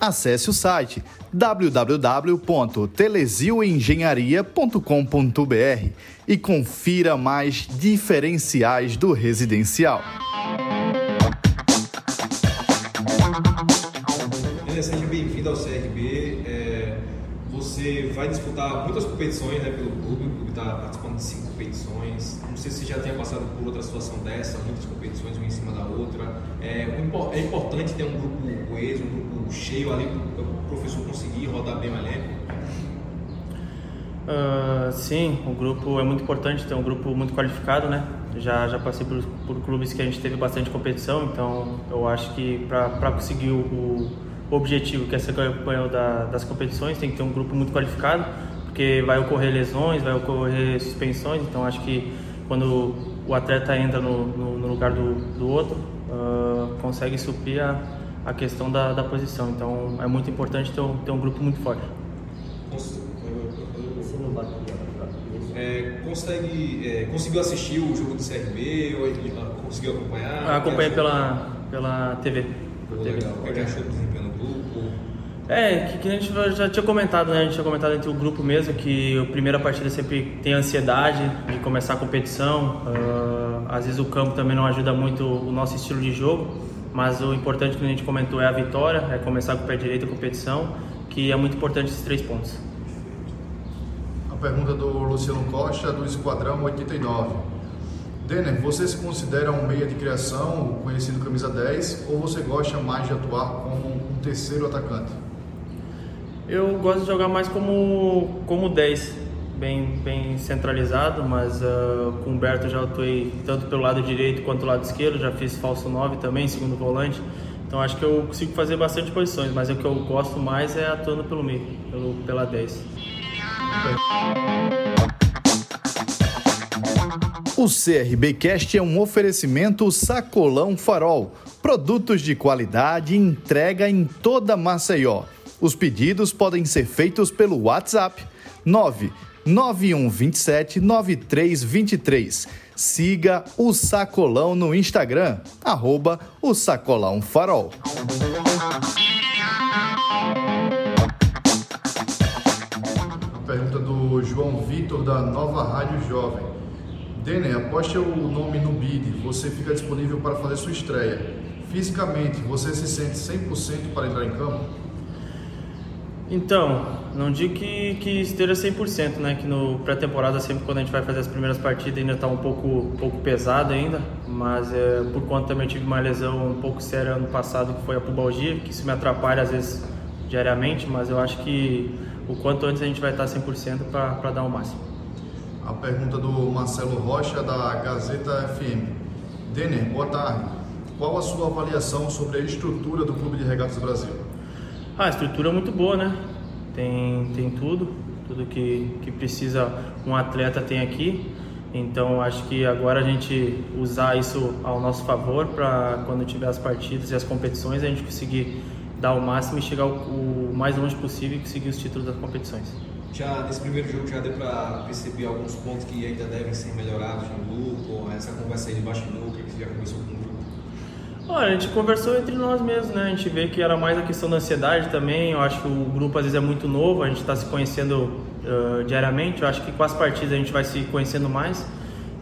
Acesse o site www.telesioengenharia.com.br e confira mais diferenciais do residencial. seja bem-vindo ao CRB. É, você vai disputar muitas competições né, pelo clube, o clube está participando de cinco competições. Não sei se já tinha passado por outra situação dessa, muitas competições uma em cima da outra. É, é importante ter um grupo coeso, um grupo cheio ali para o professor conseguir rodar bem o elenco. Uh, sim, o grupo é muito importante, ter um grupo muito qualificado, né? Já, já passei por, por clubes que a gente teve bastante competição, então eu acho que para conseguir o objetivo, que é ser campeão da, das competições, tem que ter um grupo muito qualificado, porque vai ocorrer lesões, vai ocorrer suspensões, então acho que quando o atleta entra no, no, no lugar do, do outro, uh, consegue suprir a, a questão da, da posição. Então é muito importante ter um, ter um grupo muito forte. É, consegue, é, conseguiu assistir o jogo do CRB ou conseguiu acompanhar? Acompanhei pela, pela TV. Legal. O que achou do? É, que, que, a gente já tinha comentado, né? A gente tinha comentado entre o grupo mesmo que a primeira partida sempre tem ansiedade de começar a competição. Uh, às vezes o campo também não ajuda muito o nosso estilo de jogo, mas o importante que a gente comentou é a vitória, é começar com o pé direito a competição, que é muito importante esses três pontos. A pergunta do Luciano Costa, do Esquadrão 89. Denner, você se considera um meia de criação, conhecido camisa 10, ou você gosta mais de atuar como terceiro atacante? Eu gosto de jogar mais como, como 10, bem, bem centralizado, mas uh, com o Humberto já atuei tanto pelo lado direito quanto pelo lado esquerdo, já fiz falso 9 também, segundo volante. Então acho que eu consigo fazer bastante posições, mas o que eu gosto mais é atuando pelo meio, pelo, pela 10. O CRB Cast é um oferecimento Sacolão Farol. Produtos de qualidade entrega em toda Maceió. Os pedidos podem ser feitos pelo WhatsApp 99127 9323. Siga o Sacolão no Instagram, arroba o Sacolão Farol. Pergunta do João Vitor da Nova Rádio Jovem. Denner, aposte o nome no BID, você fica disponível para fazer sua estreia. Fisicamente, você se sente 100% para entrar em campo? Então, não digo que, que esteja 100%, né? Que no pré-temporada, sempre quando a gente vai fazer as primeiras partidas, ainda está um pouco, um pouco pesado ainda. Mas é, por conta também tive uma lesão um pouco séria ano passado, que foi a pubalgia, que isso me atrapalha às vezes diariamente, mas eu acho que o quanto antes a gente vai estar 100% para dar o máximo a pergunta do Marcelo Rocha, da Gazeta FM. Denner, boa tarde. Qual a sua avaliação sobre a estrutura do Clube de Regatas do Brasil? Ah, a estrutura é muito boa, né? Tem, tem tudo, tudo que, que precisa um atleta tem aqui. Então acho que agora a gente usar isso ao nosso favor para quando tiver as partidas e as competições a gente conseguir dar o máximo e chegar o, o mais longe possível e conseguir os títulos das competições já nesse primeiro jogo já deu para perceber alguns pontos que ainda devem ser melhorados no grupo, essa conversa aí de bastidor, que você já conversou com o grupo? Olha, a gente conversou entre nós mesmos, né? A gente vê que era mais a questão da ansiedade também. Eu acho que o grupo às vezes é muito novo, a gente está se conhecendo uh, diariamente. Eu acho que com as partidas a gente vai se conhecendo mais.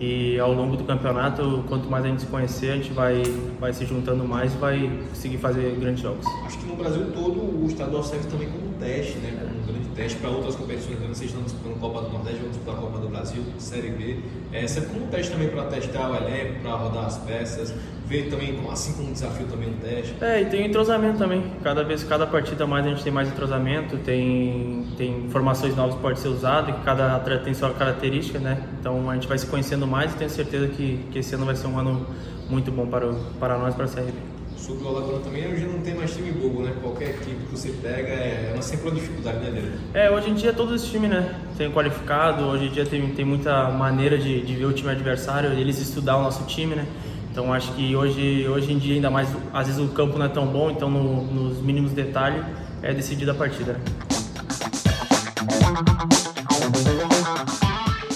E ao longo do campeonato, quanto mais a gente se conhecer, a gente vai, vai se juntando mais e vai conseguir fazer grandes jogos. Acho que no Brasil todo o estadual serve também como teste, né? Um grande teste para outras competições. Né? Vocês estão disputando Copa do Nordeste, vão disputar a Copa do Brasil, Série B. É, serve como um teste também para testar o elenco, para rodar as peças, ver também, assim como um desafio também um teste. É, e tem entrosamento também. Cada vez, cada partida mais a gente tem mais entrosamento, tem, tem informações novas que pode ser usado, e cada atleta tem sua característica, né? Então a gente vai se conhecendo mais e tenho certeza que, que esse ano vai ser um ano muito bom para, o, para nós, para a CRB. sobre o Alagoano também, hoje não tem mais time bobo, né? Qualquer equipe que você pega é, é sempre uma dificuldade, né, dele? É, hoje em dia todos os times, né, tem qualificado, hoje em dia tem, tem muita maneira de, de ver o time adversário, eles estudar o nosso time, né? Então acho que hoje, hoje em dia ainda mais, às vezes o campo não é tão bom, então no, nos mínimos detalhes é decidida a partida.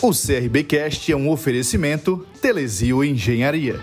O CRBcast é um oferecimento Telesio Engenharia.